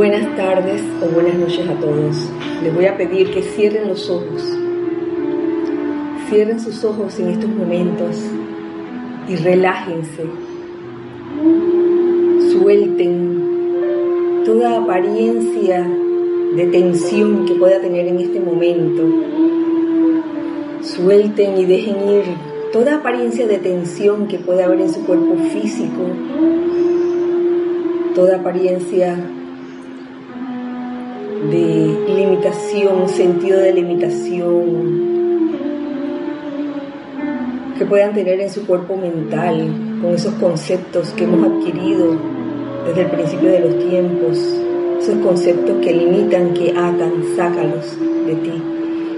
Buenas tardes o buenas noches a todos. Les voy a pedir que cierren los ojos. Cierren sus ojos en estos momentos y relájense. Suelten toda apariencia de tensión que pueda tener en este momento. Suelten y dejen ir toda apariencia de tensión que pueda haber en su cuerpo físico, toda apariencia limitación, sentido de limitación que puedan tener en su cuerpo mental con esos conceptos que hemos adquirido desde el principio de los tiempos, esos conceptos que limitan, que atan, sácalos de ti.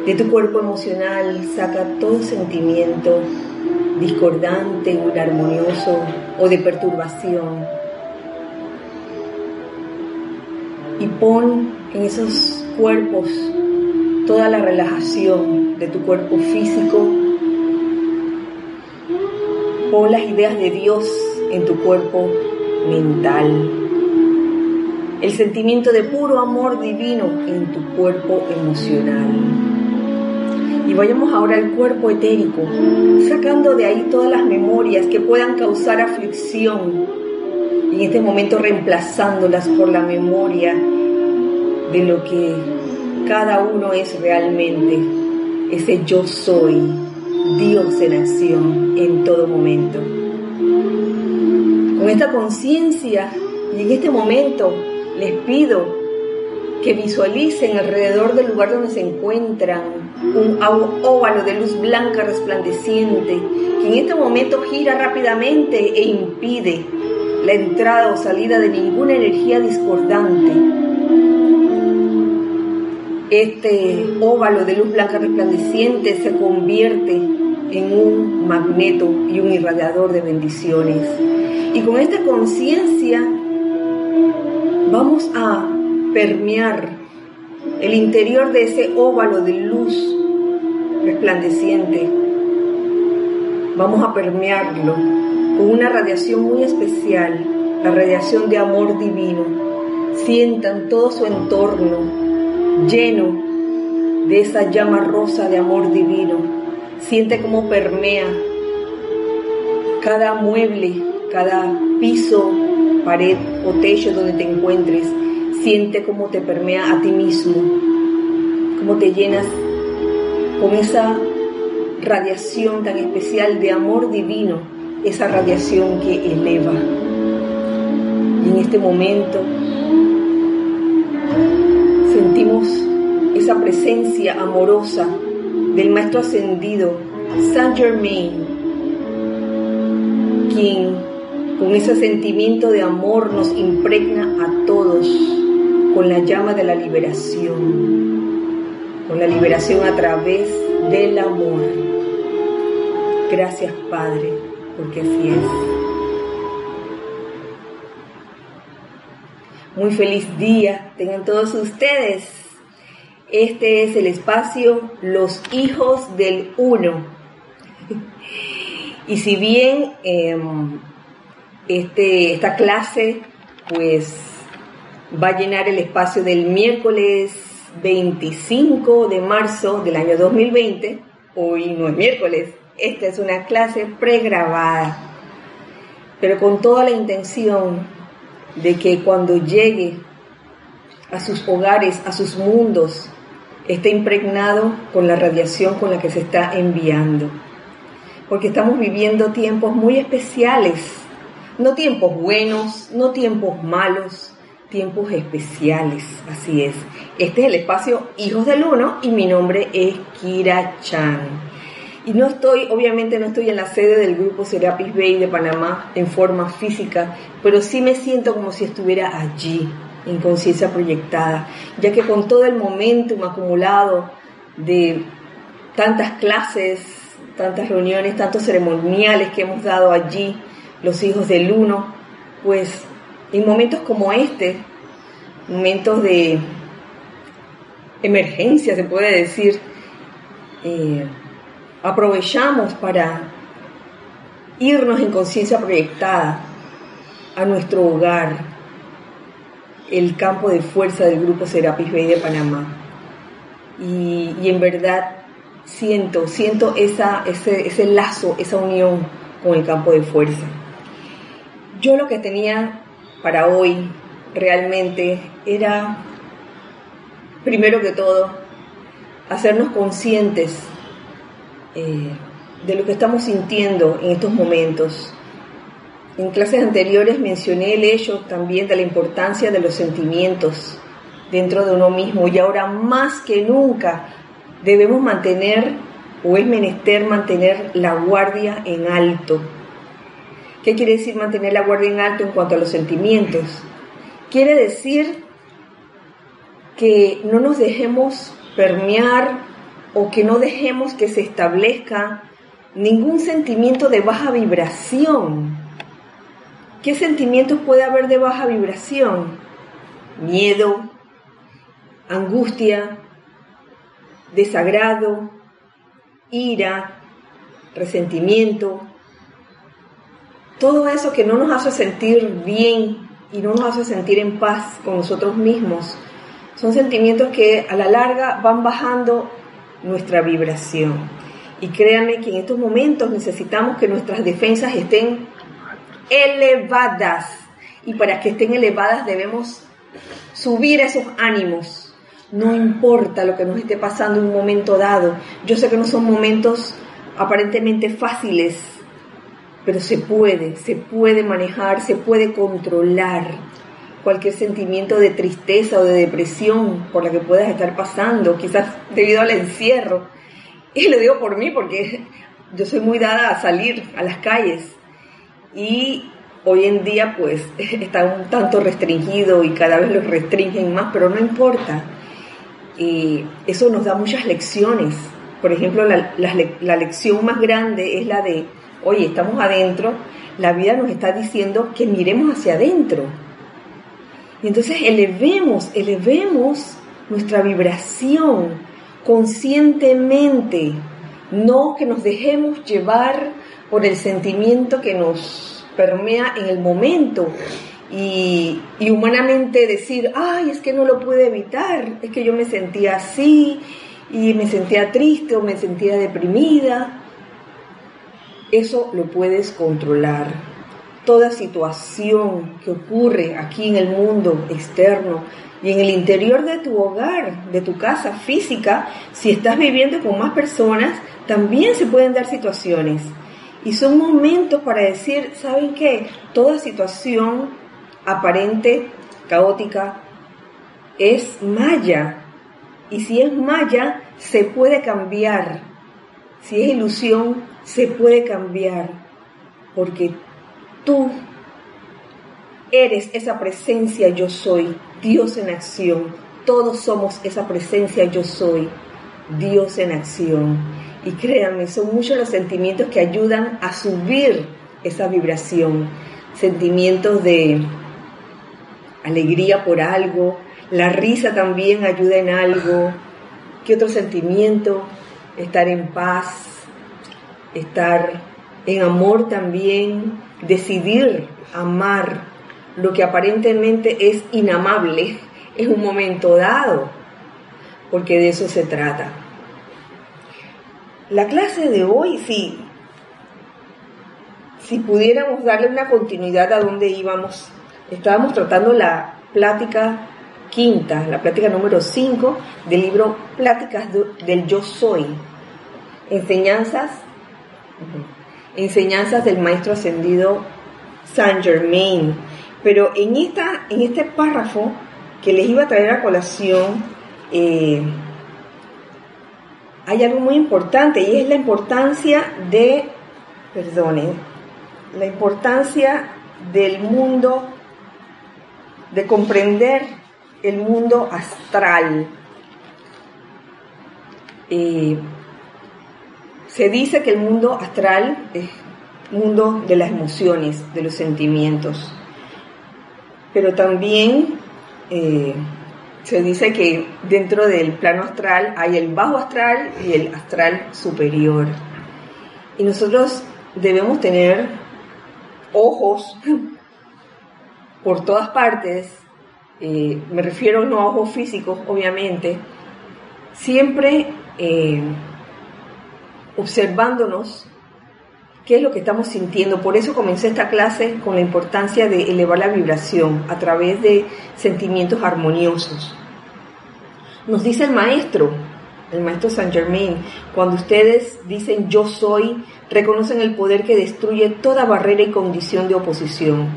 De tu cuerpo emocional saca todo sentimiento discordante o inarmonioso o de perturbación. Y pon en esos cuerpos toda la relajación de tu cuerpo físico. Pon las ideas de Dios en tu cuerpo mental. El sentimiento de puro amor divino en tu cuerpo emocional. Y vayamos ahora al cuerpo etérico, sacando de ahí todas las memorias que puedan causar aflicción y en este momento reemplazándolas por la memoria de lo que cada uno es realmente, ese yo soy, Dios en acción en todo momento. Con esta conciencia y en este momento les pido que visualicen alrededor del lugar donde se encuentran un óvalo de luz blanca resplandeciente que en este momento gira rápidamente e impide la entrada o salida de ninguna energía discordante este óvalo de luz blanca resplandeciente se convierte en un magneto y un irradiador de bendiciones. Y con esta conciencia vamos a permear el interior de ese óvalo de luz resplandeciente. Vamos a permearlo con una radiación muy especial, la radiación de amor divino. Sientan todo su entorno lleno de esa llama rosa de amor divino. Siente cómo permea cada mueble, cada piso, pared o techo donde te encuentres. Siente cómo te permea a ti mismo, cómo te llenas con esa radiación tan especial de amor divino, esa radiación que eleva. Y en este momento esa presencia amorosa del Maestro Ascendido, Saint Germain, quien con ese sentimiento de amor nos impregna a todos con la llama de la liberación, con la liberación a través del amor. Gracias Padre, porque así es. Muy feliz día tengan todos ustedes. Este es el espacio Los Hijos del Uno. Y si bien em, este, esta clase pues va a llenar el espacio del miércoles 25 de marzo del año 2020, hoy no es miércoles, esta es una clase pregrabada, pero con toda la intención de que cuando llegue a sus hogares, a sus mundos, esté impregnado con la radiación con la que se está enviando. Porque estamos viviendo tiempos muy especiales, no tiempos buenos, no tiempos malos, tiempos especiales, así es. Este es el espacio Hijos del Uno y mi nombre es Kira Chan. Y no estoy, obviamente no estoy en la sede del grupo Serapis Bay de Panamá en forma física, pero sí me siento como si estuviera allí, en conciencia proyectada, ya que con todo el momentum acumulado de tantas clases, tantas reuniones, tantos ceremoniales que hemos dado allí, los hijos del uno, pues en momentos como este, momentos de emergencia se puede decir, eh, aprovechamos para irnos en conciencia proyectada a nuestro hogar, el campo de fuerza del grupo Serapis Bay de Panamá. Y, en verdad siento, siento esa, ese, ese lazo, esa unión con el campo de fuerza. Yo lo que tenía para hoy realmente era, primero que todo, hacernos conscientes eh, de lo que estamos sintiendo en estos momentos. En clases anteriores mencioné el hecho también de la importancia de los sentimientos dentro de uno mismo y ahora más que nunca debemos mantener o es menester mantener la guardia en alto. ¿Qué quiere decir mantener la guardia en alto en cuanto a los sentimientos? Quiere decir que no nos dejemos permear o que no dejemos que se establezca ningún sentimiento de baja vibración. ¿Qué sentimientos puede haber de baja vibración? Miedo, angustia, desagrado, ira, resentimiento, todo eso que no nos hace sentir bien y no nos hace sentir en paz con nosotros mismos, son sentimientos que a la larga van bajando nuestra vibración. Y créanme que en estos momentos necesitamos que nuestras defensas estén elevadas. Y para que estén elevadas debemos subir esos ánimos. No importa lo que nos esté pasando en un momento dado. Yo sé que no son momentos aparentemente fáciles, pero se puede, se puede manejar, se puede controlar cualquier sentimiento de tristeza o de depresión por la que puedas estar pasando, quizás debido al encierro. Y lo digo por mí porque yo soy muy dada a salir a las calles y hoy en día pues está un tanto restringido y cada vez lo restringen más, pero no importa. Y eso nos da muchas lecciones. Por ejemplo, la, la lección más grande es la de, oye, estamos adentro, la vida nos está diciendo que miremos hacia adentro y entonces elevemos, elevemos nuestra vibración conscientemente, no que nos dejemos llevar por el sentimiento que nos permea en el momento. Y, humanamente decir, ay, es que no lo pude evitar, es que yo me sentía así y me sentía triste o me sentía deprimida. Eso lo puedes controlar toda situación que ocurre aquí en el mundo externo y en el interior de tu hogar, de tu casa física, si estás viviendo con más personas, también se pueden dar situaciones. Y son momentos para decir, ¿saben qué? Toda situación aparente, caótica, es maya. Y si es maya, se puede cambiar. Si es ilusión, se puede cambiar. Porque Tú eres esa presencia yo soy, Dios en acción. Todos somos esa presencia yo soy, Dios en acción. Y créanme, son muchos los sentimientos que ayudan a subir esa vibración. Sentimientos de alegría por algo, la risa también ayuda en algo. ¿Qué otro sentimiento? Estar en paz, estar en amor también, decidir amar lo que aparentemente es inamable en un momento dado, porque de eso se trata. La clase de hoy, sí, si pudiéramos darle una continuidad a donde íbamos, estábamos tratando la plática quinta, la plática número 5 del libro Pláticas del Yo Soy, enseñanzas enseñanzas del maestro ascendido Saint Germain. Pero en, esta, en este párrafo que les iba a traer a colación, eh, hay algo muy importante y es la importancia de, perdone, la importancia del mundo, de comprender el mundo astral. Eh, se dice que el mundo astral es mundo de las emociones, de los sentimientos, pero también eh, se dice que dentro del plano astral hay el bajo astral y el astral superior. Y nosotros debemos tener ojos por todas partes. Eh, me refiero no a ojos físicos, obviamente, siempre eh, observándonos qué es lo que estamos sintiendo. Por eso comencé esta clase con la importancia de elevar la vibración a través de sentimientos armoniosos. Nos dice el maestro, el maestro Saint Germain, cuando ustedes dicen yo soy, reconocen el poder que destruye toda barrera y condición de oposición.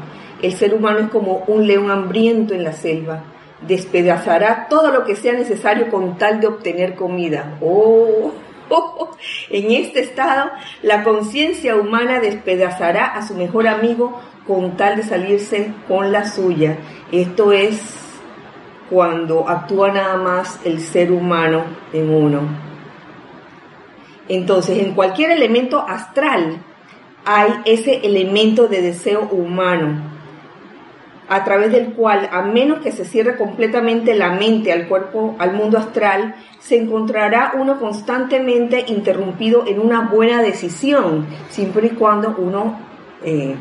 El ser humano es como un león hambriento en la selva. Despedazará todo lo que sea necesario con tal de obtener comida. Oh, en este estado, la conciencia humana despedazará a su mejor amigo con tal de salirse con la suya. Esto es cuando actúa nada más el ser humano en uno. Entonces, en cualquier elemento astral hay ese elemento de deseo humano a través del cual, a menos que se cierre completamente la mente al cuerpo, al mundo astral, se encontrará uno constantemente interrumpido en una buena decisión, siempre y cuando uno eh,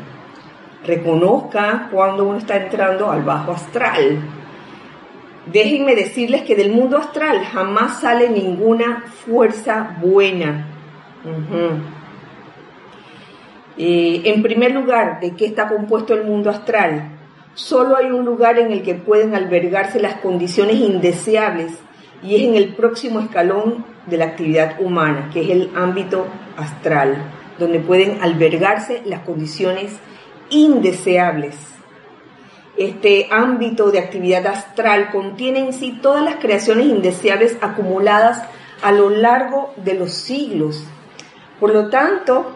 reconozca cuando uno está entrando al bajo astral. Déjenme decirles que del mundo astral jamás sale ninguna fuerza buena. Eh, en primer lugar, ¿de qué está compuesto el mundo astral? Solo hay un lugar en el que pueden albergarse las condiciones indeseables y es en el próximo escalón de la actividad humana, que es el ámbito astral, donde pueden albergarse las condiciones indeseables. Este ámbito de actividad astral contiene en sí todas las creaciones indeseables acumuladas a lo largo de los siglos. Por lo tanto,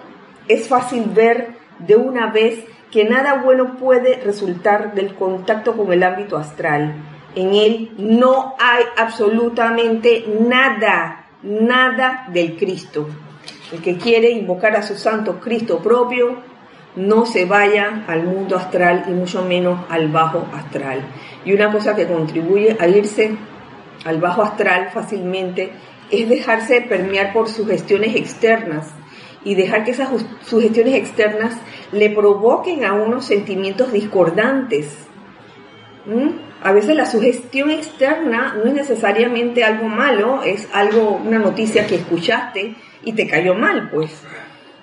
es fácil ver de una vez que nada bueno puede resultar del contacto con el ámbito astral. En él no hay absolutamente nada, nada del Cristo. El que quiere invocar a su santo Cristo propio, no se vaya al mundo astral y mucho menos al bajo astral. Y una cosa que contribuye a irse al bajo astral fácilmente es dejarse permear por sugestiones externas y dejar que esas sugestiones externas le provoquen a unos sentimientos discordantes. A veces la sugestión externa no es necesariamente algo malo, es algo, una noticia que escuchaste y te cayó mal, pues.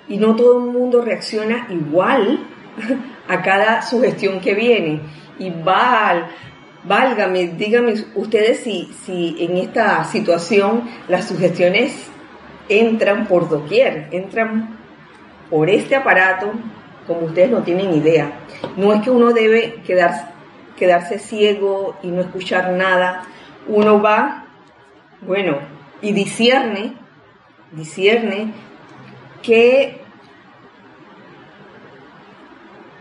Y no todo el mundo reacciona igual a cada sugestión que viene. Y val, válgame, díganme ustedes si, si en esta situación las sugestiones entran por doquier, entran por este aparato como ustedes no tienen idea. No es que uno debe quedarse, quedarse ciego y no escuchar nada. Uno va, bueno, y discierne, discierne qué,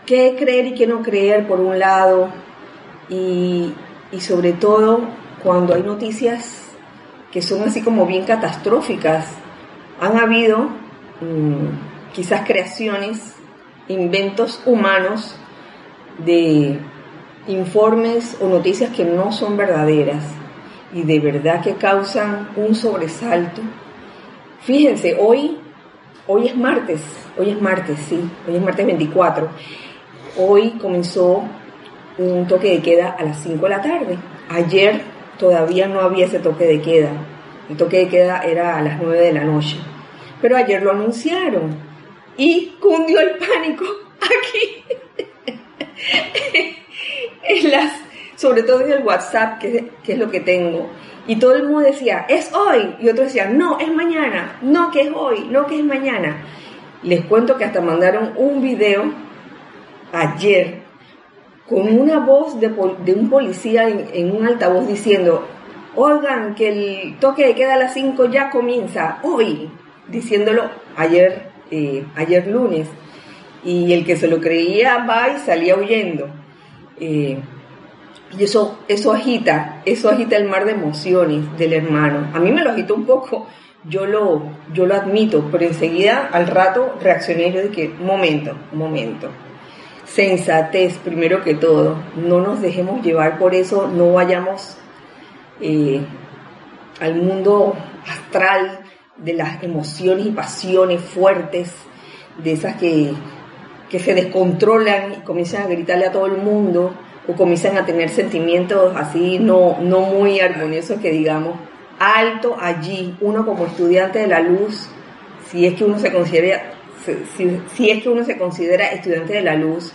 qué creer y qué no creer por un lado. Y, y sobre todo cuando hay noticias que son así como bien catastróficas han habido mm, quizás creaciones, inventos humanos de informes o noticias que no son verdaderas y de verdad que causan un sobresalto. Fíjense, hoy, hoy es martes, hoy es martes, sí, hoy es martes 24. Hoy comenzó un toque de queda a las 5 de la tarde. Ayer todavía no había ese toque de queda. El toque de queda era a las 9 de la noche. Pero ayer lo anunciaron y cundió el pánico aquí. sobre todo en el WhatsApp, que, es lo que tengo. Y todo el mundo decía, es hoy. Y otros decían, no, es mañana. No, que es hoy. No, que es mañana. Les cuento que hasta mandaron un video ayer con una voz de, un policía en, un altavoz diciendo, oigan, que el toque de queda a las 5 ya comienza hoy diciéndolo ayer, eh, ayer lunes. Y el que se lo creía va y salía huyendo. Eh, y eso, eso agita, eso agita el mar de emociones del hermano. A mí me lo agitó un poco, yo lo, yo lo admito, pero enseguida al rato reaccioné yo de que, momento, momento. Sensatez, primero que todo, no nos dejemos llevar por eso, no vayamos eh, al mundo astral de las emociones y pasiones fuertes, de esas que, que se descontrolan y comienzan a gritarle a todo el mundo, o comienzan a tener sentimientos así no, no muy armoniosos que digamos, alto allí, uno como estudiante de la luz, si es que uno se considera, si, es que uno se considera estudiante de la luz,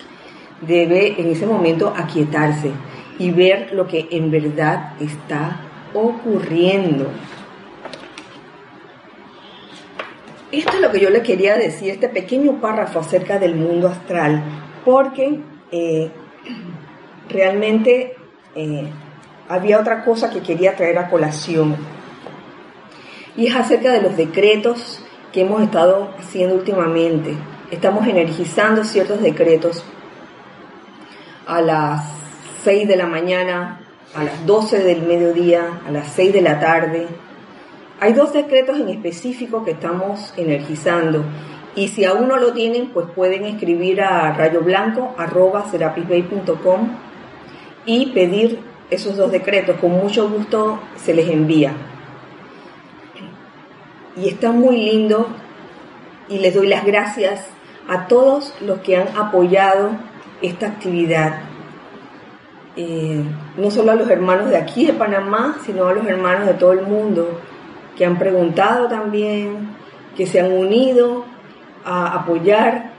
debe en ese momento aquietarse y ver lo que en verdad está ocurriendo. Esto es lo que yo le quería decir, este pequeño párrafo acerca del mundo astral, porque eh, realmente eh, había otra cosa que quería traer a colación, y es acerca de los decretos que hemos estado haciendo últimamente. Estamos energizando ciertos decretos a las 6 de la mañana, a las 12 del mediodía, a las 6 de la tarde, hay dos decretos en específico que estamos energizando y si aún no lo tienen, pues pueden escribir a rayoblanco.com y pedir esos dos decretos. Con mucho gusto se les envía. Y está muy lindo y les doy las gracias a todos los que han apoyado esta actividad. Eh, no solo a los hermanos de aquí de Panamá, sino a los hermanos de todo el mundo que han preguntado también, que se han unido a apoyar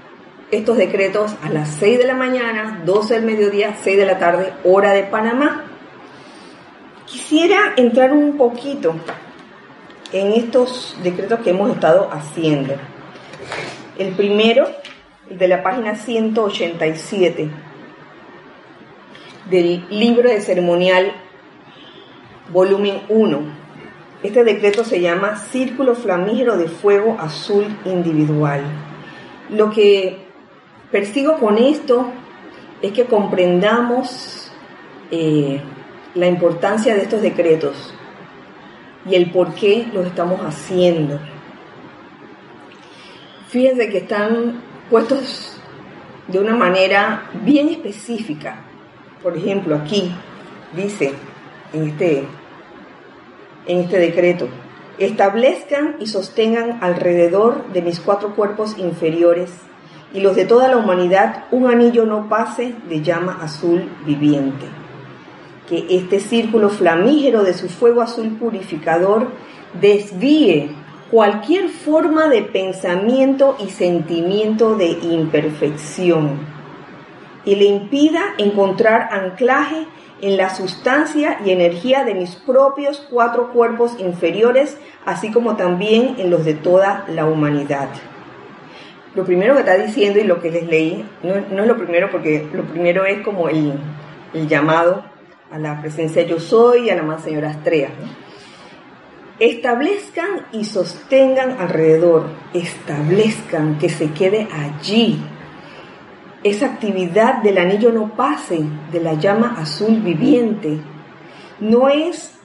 estos decretos a las 6 de la mañana, 12 del mediodía, 6 de la tarde, hora de Panamá. Quisiera entrar un poquito en estos decretos que hemos estado haciendo. El primero, de la página 187 del libro de ceremonial, volumen 1, este decreto se llama Círculo Flamígero de Fuego Azul Individual. Lo que persigo con esto es que comprendamos eh, la importancia de estos decretos y el por qué los estamos haciendo. Fíjense que están puestos de una manera bien específica. Por ejemplo, aquí dice en este en este decreto. Establezcan y sostengan alrededor de mis cuatro cuerpos inferiores y los de toda la humanidad un anillo no pase de llama azul viviente. Que este círculo flamígero de su fuego azul purificador desvíe cualquier forma de pensamiento y sentimiento de imperfección y le impida encontrar anclaje en la sustancia y energía de mis propios cuatro cuerpos inferiores, así como también en los de toda la humanidad. Lo primero que está diciendo y lo que les leí, no, es lo primero porque lo primero es como el, llamado a la presencia yo soy y a la más señora Estrella. Establezcan y sostengan alrededor, establezcan que se quede allí, esa actividad del anillo no pase de la llama azul viviente. No es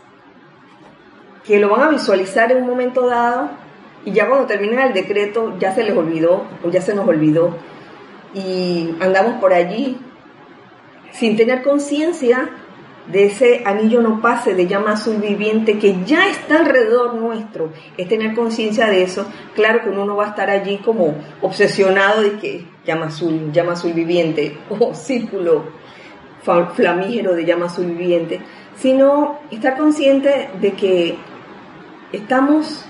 que lo van a visualizar en un momento dado y ya cuando terminen el decreto ya se les olvidó o ya se nos olvidó y andamos por allí sin tener conciencia de ese anillo no pase de llama azul viviente que ya está alrededor nuestro, es tener conciencia de eso. Claro que uno no va a estar allí como obsesionado de que llama azul, llama azul viviente o círculo flamígero de llama azul viviente, sino estar consciente de que estamos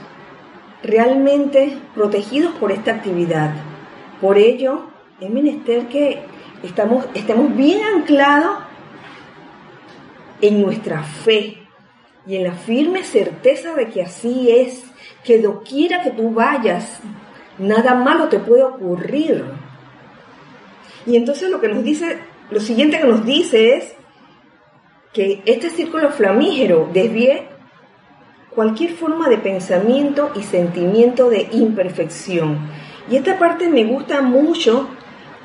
realmente protegidos por esta actividad. Por ello, es menester que estamos, estemos bien anclados en nuestra fe y en la firme certeza de que así es, que doquiera que tú vayas, nada malo te puede ocurrir. Y entonces lo que nos dice, lo siguiente que nos dice es que este círculo flamígero desvíe cualquier forma de pensamiento y sentimiento de imperfección. Y esta parte me gusta mucho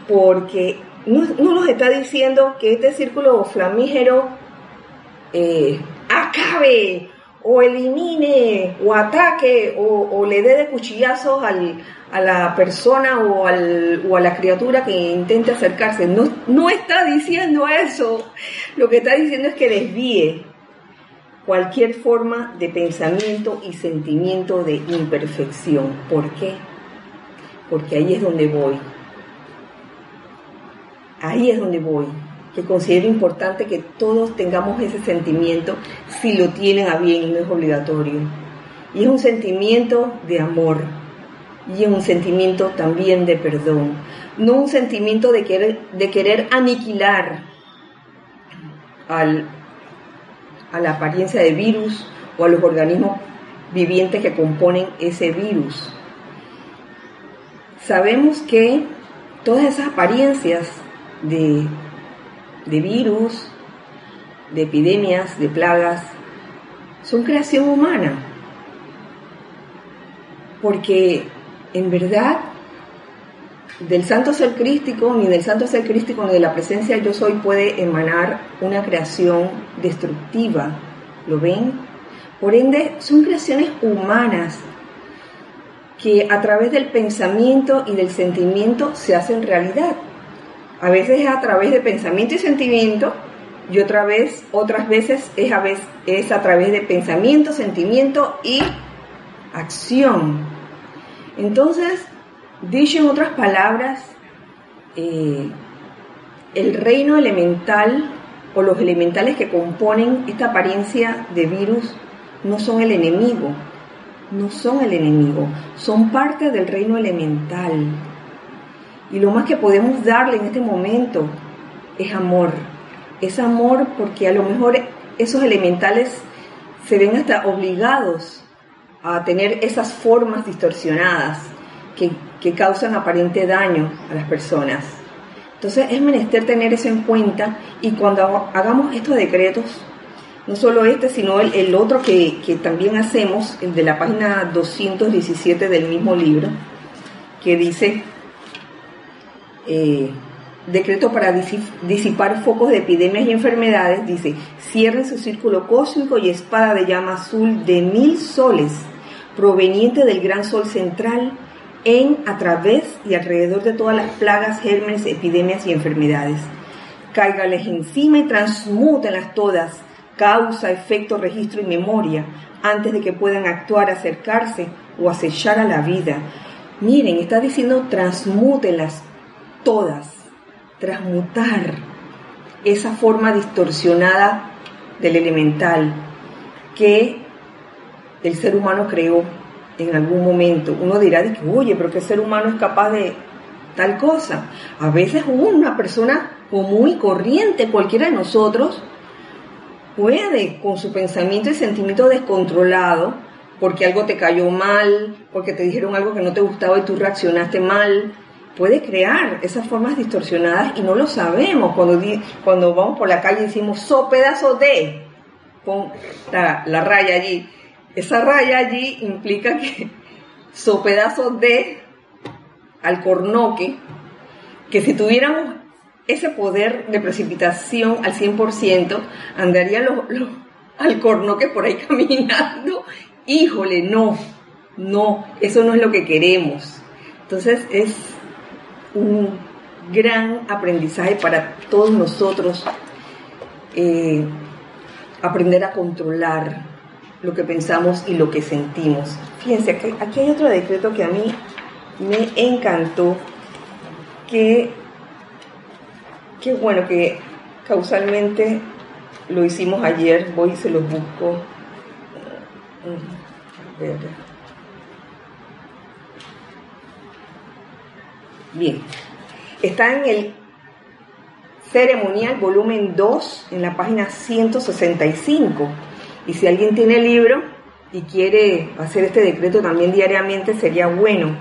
porque no, no nos está diciendo que este círculo flamígero eh, acabe o elimine o ataque o, le dé de cuchillazos a la persona o, al, o, a la criatura que intente acercarse. No, no está diciendo eso. Lo que está diciendo es que desvíe cualquier forma de pensamiento y sentimiento de imperfección. ¿Por qué? Porque ahí es donde voy. Ahí es donde voy. Que considero importante que todos tengamos ese sentimiento si lo tienen a bien, no es obligatorio. Y es un sentimiento de amor y es un sentimiento también de perdón, no un sentimiento de querer, de querer aniquilar al, a la apariencia de virus o a los organismos vivientes que componen ese virus. Sabemos que todas esas apariencias de, de virus, de epidemias, de plagas, son creación humana. Porque en verdad, del santo ser crístico, ni del santo ser crístico, ni de la presencia yo soy puede emanar una creación destructiva. ¿Lo ven? Por ende, son creaciones humanas que a través del pensamiento y del sentimiento se hacen realidad. A veces es a través de pensamiento y sentimiento y otra vez, otras veces es a, través de pensamiento, sentimiento y acción. Entonces, dicho en otras palabras, eh, el reino elemental o los elementales que componen esta apariencia de virus no son el enemigo, no son el enemigo, son parte del reino elemental. Y lo más que podemos darle en este momento es amor. Es amor porque a lo mejor esos elementales se ven hasta obligados a tener esas formas distorsionadas que, que causan aparente daño a las personas. Entonces es menester tener eso en cuenta y cuando hagamos estos decretos, no solo este, sino el, otro que, también hacemos, el de la página 217 del mismo libro, que dice, eh, decreto para disipar focos de epidemias y enfermedades, dice, cierren su círculo cósmico y espada de llama azul de mil soles, proveniente del gran sol central, en, a través y alrededor de todas las plagas, gérmenes, epidemias y enfermedades. Cáigales encima y transmútenlas todas causa, efecto, registro y memoria, antes de que puedan actuar, acercarse o acechar a la vida. Miren, está diciendo transmútelas todas, transmutar esa forma distorsionada del elemental que el ser humano creó en algún momento. Uno dirá, oye, pero el ser humano es capaz de tal cosa. A veces una persona común y corriente, cualquiera de nosotros, puede, con su pensamiento y sentimiento descontrolado, porque algo te cayó mal, porque te dijeron algo que no te gustaba y tú reaccionaste mal, puede crear esas formas distorsionadas y no lo sabemos. Cuando, cuando vamos por la calle y decimos, so pedazo de, pon la, la raya allí. Esa raya allí implica que so pedazo de alcornoque, que si tuviéramos ese poder de precipitación al 100%, andaría los, al cornoque por ahí caminando. Híjole, no, no, eso no es lo que queremos. Entonces es un gran aprendizaje para todos nosotros eh, aprender a controlar lo que pensamos y lo que sentimos. Fíjense, aquí, hay otro decreto que a mí me encantó, que Qué bueno que causalmente lo hicimos ayer, voy y se los busco. Bien, está en el ceremonial volumen 2 en la página 165. Y si alguien tiene el libro y quiere hacer este decreto también diariamente, sería bueno.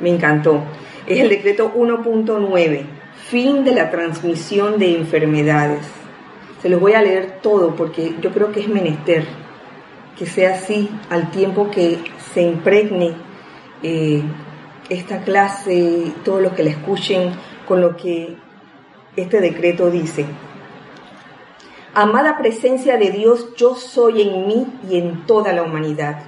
Me encantó. Es el decreto 1.9 fin de la transmisión de enfermedades. Se los voy a leer todo porque yo creo que es menester que sea así al tiempo que se impregne eh, esta clase, todos los que la escuchen con lo que este decreto dice. Amada presencia de Dios, yo soy en mí y en toda la humanidad.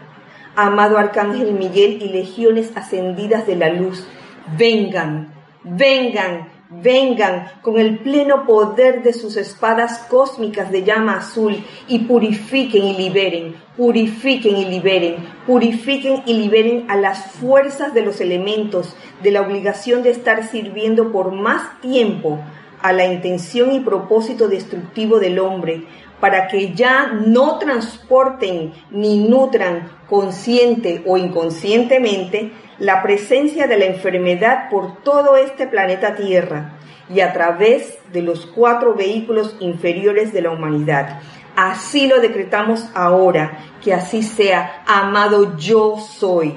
Amado Arcángel Miguel y legiones ascendidas de la luz, vengan, vengan, vengan con el pleno poder de sus espadas cósmicas de llama azul y purifiquen y liberen, purifiquen y liberen, purifiquen y liberen a las fuerzas de los elementos de la obligación de estar sirviendo por más tiempo a la intención y propósito destructivo del hombre, para que ya no transporten ni nutran consciente o inconscientemente la presencia de la enfermedad por todo este planeta Tierra y a través de los cuatro vehículos inferiores de la humanidad. Así lo decretamos ahora, que así sea, amado yo soy.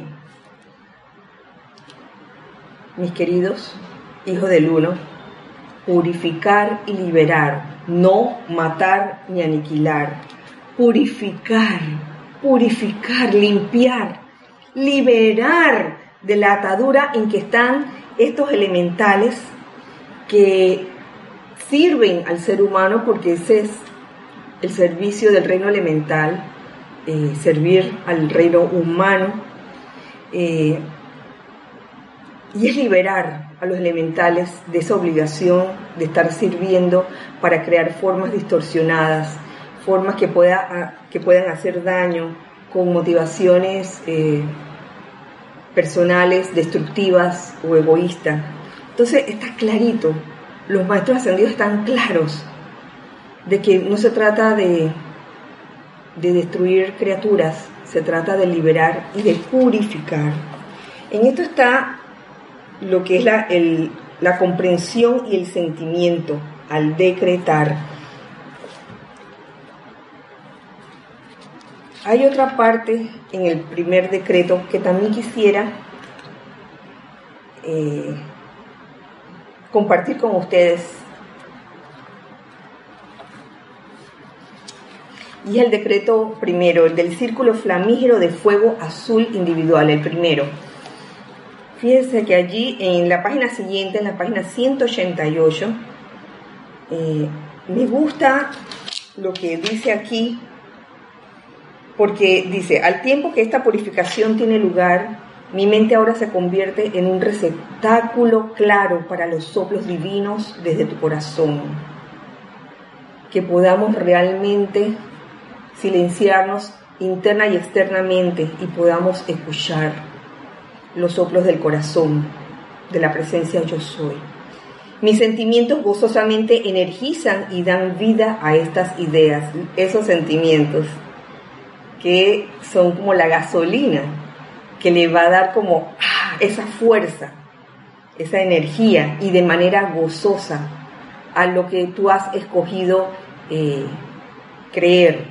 Mis queridos hijos del uno, purificar y liberar, no matar ni aniquilar. Purificar, purificar, limpiar, liberar de la atadura en que están estos elementales que sirven al ser humano porque ese es el servicio del reino elemental, eh, servir al reino humano. Eh, y es liberar a los elementales de esa obligación de estar sirviendo para crear formas distorsionadas, formas que, pueda, que puedan hacer daño con motivaciones eh, personales, destructivas o egoístas. Entonces está clarito, los maestros ascendidos están claros de que no se trata de, de destruir criaturas, se trata de liberar y de purificar. En esto está lo que es la, la comprensión y el sentimiento al decretar. Hay otra parte en el primer decreto que también quisiera eh, compartir con ustedes. Y es el decreto primero, el del círculo flamígero de fuego azul individual, el primero. Fíjense que allí en la página siguiente, en la página 188, eh, me gusta lo que dice aquí, porque dice, al tiempo que esta purificación tiene lugar, mi mente ahora se convierte en un receptáculo claro para los soplos divinos desde tu corazón. Que podamos realmente silenciarnos interna y externamente y podamos escuchar los soplos del corazón, de la presencia yo soy. Mis sentimientos gozosamente energizan y dan vida a estas ideas, esos sentimientos que son como la gasolina que le va a dar como ah, esa fuerza, esa energía y de manera gozosa a lo que tú has escogido eh, creer.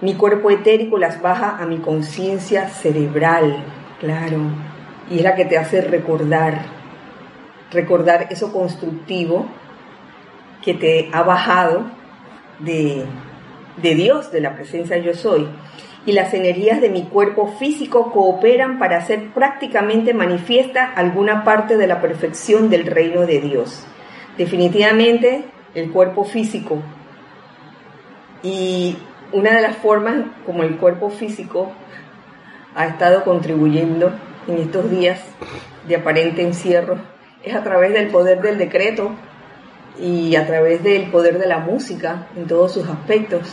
Mi cuerpo etérico las baja a mi conciencia cerebral, Claro, y es la que te hace recordar, recordar eso constructivo que te ha bajado de, de Dios, de la presencia yo soy. Y las energías de mi cuerpo físico cooperan para hacer prácticamente manifiesta alguna parte de la perfección del reino de Dios. Definitivamente el cuerpo físico. Y una de las formas como el cuerpo físico ha estado contribuyendo en estos días de aparente encierro es a través del poder del decreto y a través del poder de la música en todos sus aspectos.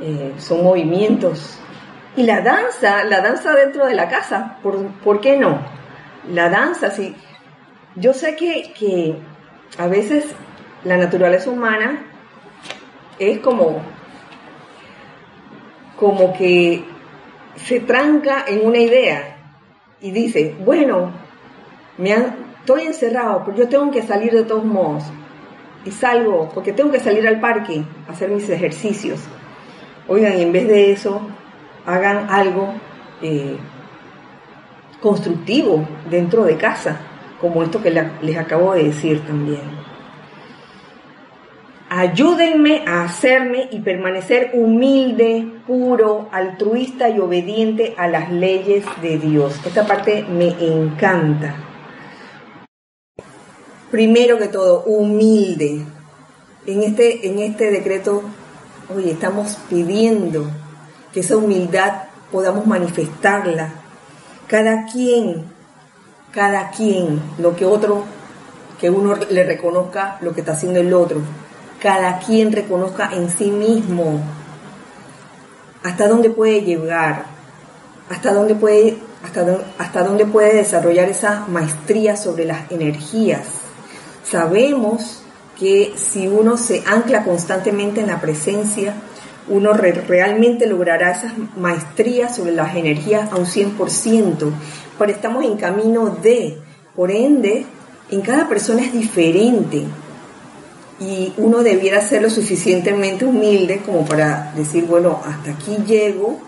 Eh, son movimientos. Y la danza, la danza dentro de la casa, ¿por, qué no? La danza, sí. Yo sé que, que a veces la naturaleza humana es como, como que se tranca en una idea y dice, bueno, me estoy encerrado, pero yo tengo que salir de todos modos. Y salgo porque tengo que salir al parque a hacer mis ejercicios. Oigan, en vez de eso, hagan algo eh, constructivo dentro de casa, como esto que les acabo de decir también. Ayúdenme a hacerme y permanecer humilde, puro, altruista y obediente a las leyes de Dios. Esta parte me encanta. Primero que todo, humilde. En este, en este decreto, oye, estamos pidiendo que esa humildad podamos manifestarla. Cada quien, cada quien, lo que otro, que uno le reconozca lo que está haciendo el otro cada quien reconozca en sí mismo hasta dónde puede llegar, hasta dónde puede, hasta dónde puede desarrollar esa maestría sobre las energías, sabemos que si uno se ancla constantemente en la presencia, uno realmente logrará esas maestrías sobre las energías a un 100%, pero estamos en camino de, por ende, en cada persona es diferente y uno debiera ser lo suficientemente humilde como para decir, bueno, hasta aquí llego,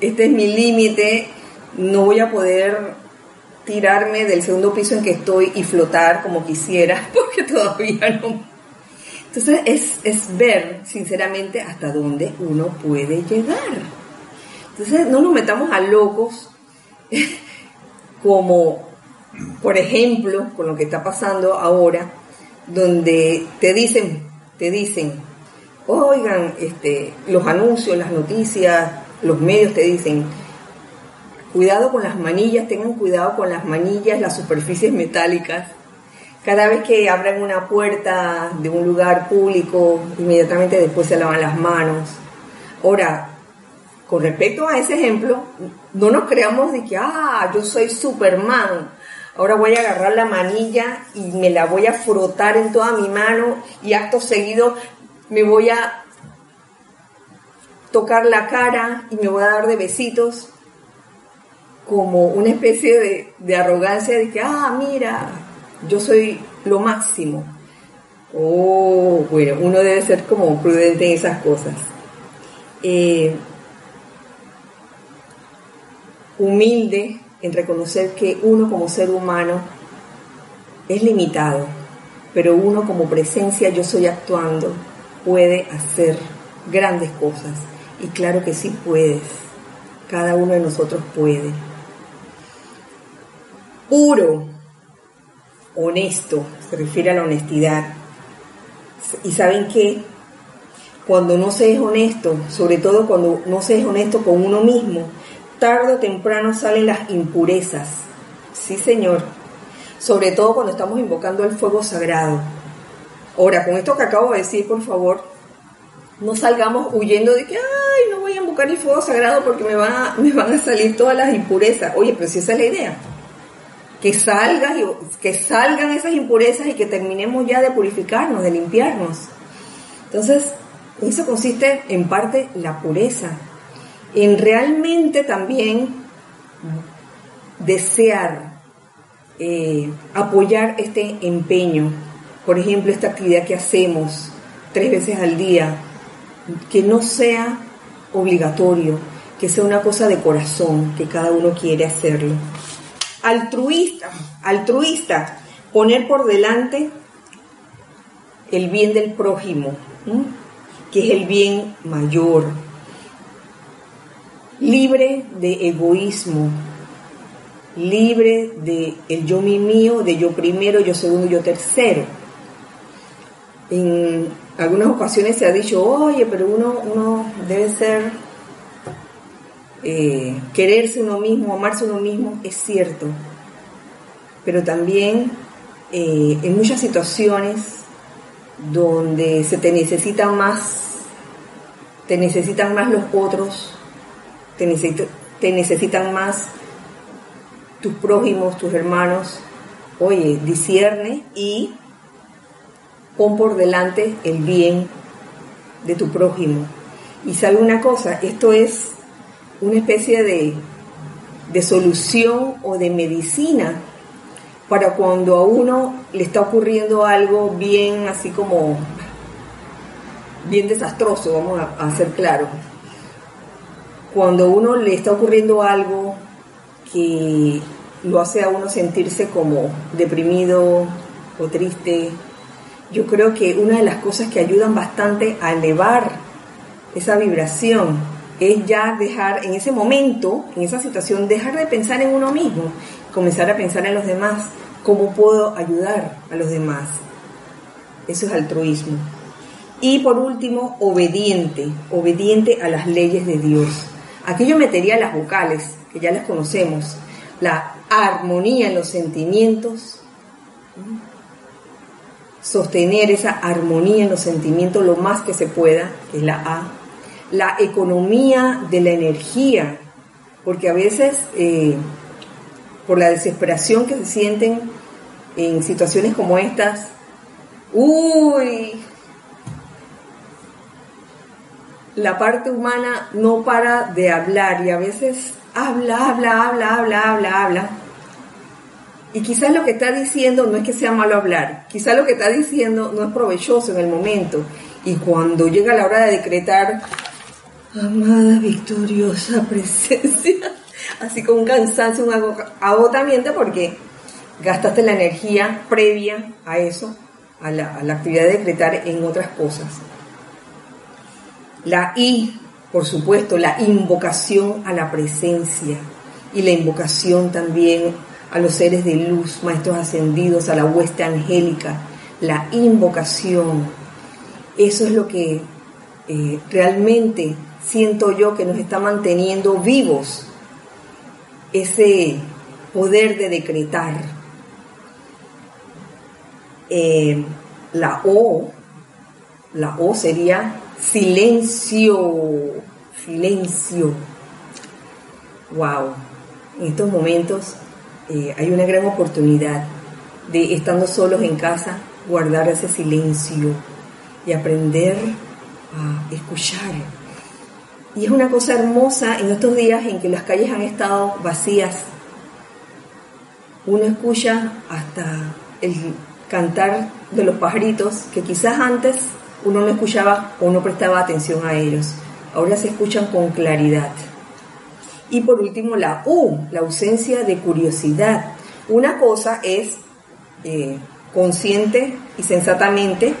este es mi límite, no voy a poder tirarme del segundo piso en que estoy y flotar como quisiera, porque todavía no entonces es, ver sinceramente hasta dónde uno puede llegar. Entonces no nos metamos a locos como, por ejemplo, con lo que está pasando ahora, donde te dicen, te dicen, oigan, este, los anuncios, las noticias, los medios te dicen, cuidado con las manillas, tengan cuidado con las manillas, las superficies metálicas, cada vez que abran una puerta de un lugar público, inmediatamente después se lavan las manos. Ahora, con respecto a ese ejemplo, no nos creamos de que, ah, yo soy Superman. Ahora voy a agarrar la manilla y me la voy a frotar en toda mi mano y acto seguido me voy a tocar la cara y me voy a dar de besitos como una especie de, arrogancia de que, ah, mira, yo soy lo máximo. Oh, bueno, uno debe ser como prudente en esas cosas. Eh, humilde en reconocer que uno como ser humano es limitado, pero uno como presencia, yo soy actuando, puede hacer grandes cosas. Y claro que sí puedes, cada uno de nosotros puede. Puro, honesto, se refiere a la honestidad. Y saben que cuando no se es honesto, sobre todo cuando no se es honesto con uno mismo, tarde o temprano salen las impurezas. Sí, Señor. Sobre todo cuando estamos invocando el fuego sagrado. Ahora, con esto que acabo de decir, por favor, no salgamos huyendo de que, ay, no voy a invocar el fuego sagrado porque me, me van a salir todas las impurezas. Oye, pero si esa es la idea que salgan, que salgan esas impurezas y que terminemos ya de purificarnos, de limpiarnos. Entonces, eso consiste en parte la pureza, en realmente también desear eh, apoyar este empeño, por ejemplo, esta actividad que hacemos tres veces al día, que no sea obligatorio, que sea una cosa de corazón, que cada uno quiere hacerlo. Altruista, altruista, poner por delante el bien del prójimo, que es el bien mayor, libre de egoísmo, libre de el yo mi mío, de yo primero, yo segundo, yo tercero. En algunas ocasiones se ha dicho, oye, pero uno, uno debe ser eh, quererse uno mismo, amarse uno mismo, es cierto, pero también eh, en muchas situaciones donde se te necesitan más, te necesitan más los otros, te, necesitan más tus prójimos, tus hermanos, oye, discierne y pon por delante el bien de tu prójimo. Y sabe una cosa, esto es una especie de, de solución o de medicina para cuando a uno le está ocurriendo algo bien así como bien desastroso, vamos a, ser claros. Cuando uno le está ocurriendo algo que lo hace a uno sentirse como deprimido o triste, yo creo que una de las cosas que ayudan bastante a elevar esa vibración es ya dejar en ese momento, en esa situación, dejar de pensar en uno mismo, comenzar a pensar en los demás, cómo puedo ayudar a los demás. Eso es altruismo. Y por último, obediente, obediente a las leyes de Dios. Aquí yo metería las vocales, que ya las conocemos, la armonía en los sentimientos, sostener esa armonía en los sentimientos lo más que se pueda, que es la A, la economía de la energía, porque a veces eh, por la desesperación que se sienten en situaciones como estas, uy, la parte humana no para de hablar y a veces habla, habla, habla, habla, habla, habla. Y quizás lo que está diciendo no es que sea malo hablar, quizás lo que está diciendo no es provechoso en el momento. Y cuando llega la hora de decretar, amada victoriosa presencia, así con un cansancio, un agotamiento, porque gastaste la energía previa a eso, a la, a la actividad de decretar en otras cosas. La I, por supuesto, la invocación a la presencia y la invocación también a los seres de luz, maestros ascendidos, a la hueste angélica, la invocación. Eso es lo que eh, realmente siento yo que nos está manteniendo vivos, ese poder de decretar. Eh, la O, la O sería Silencio, silencio. Wow, en estos momentos eh, hay una gran oportunidad de, estando solos en casa, guardar ese silencio y aprender a escuchar. Y es una cosa hermosa en estos días en que las calles han estado vacías. Uno escucha hasta el cantar de los pajaritos que quizás antes uno no escuchaba o no prestaba atención a ellos. Ahora se escuchan con claridad. Y por último, la U, la ausencia de curiosidad. Una cosa es eh, consciente y sensatamente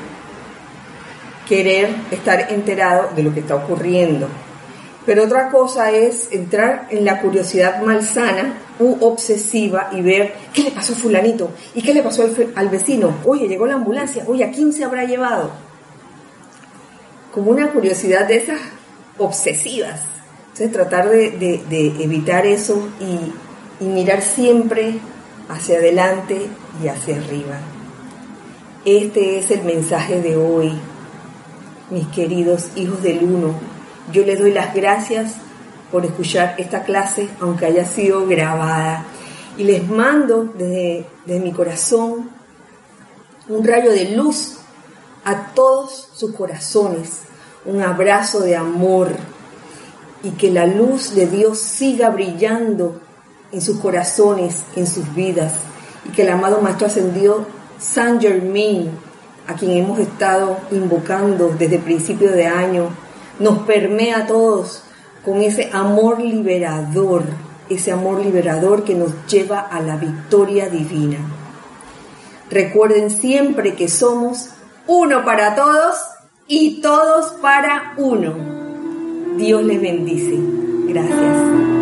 querer estar enterado de lo que está ocurriendo. Pero otra cosa es entrar en la curiosidad malsana u obsesiva y ver qué le pasó a fulanito y qué le pasó al, al vecino. Oye, llegó la ambulancia. Oye, ¿a quién se habrá llevado? Como una curiosidad de esas obsesivas. Entonces tratar de, evitar eso y, mirar siempre hacia adelante y hacia arriba. Este es el mensaje de hoy, mis queridos hijos del uno. Yo les doy las gracias por escuchar esta clase, aunque haya sido grabada. Y les mando desde, desde mi corazón un rayo de luz a todos sus corazones, un abrazo de amor y que la luz de Dios siga brillando en sus corazones, en sus vidas y que el amado Maestro Ascendido San Germain, a quien hemos estado invocando desde principio de año, nos permea a todos con ese amor liberador, ese amor liberador que nos lleva a la victoria divina. Recuerden siempre que somos uno para todos y todos para uno. Dios les bendice. Gracias.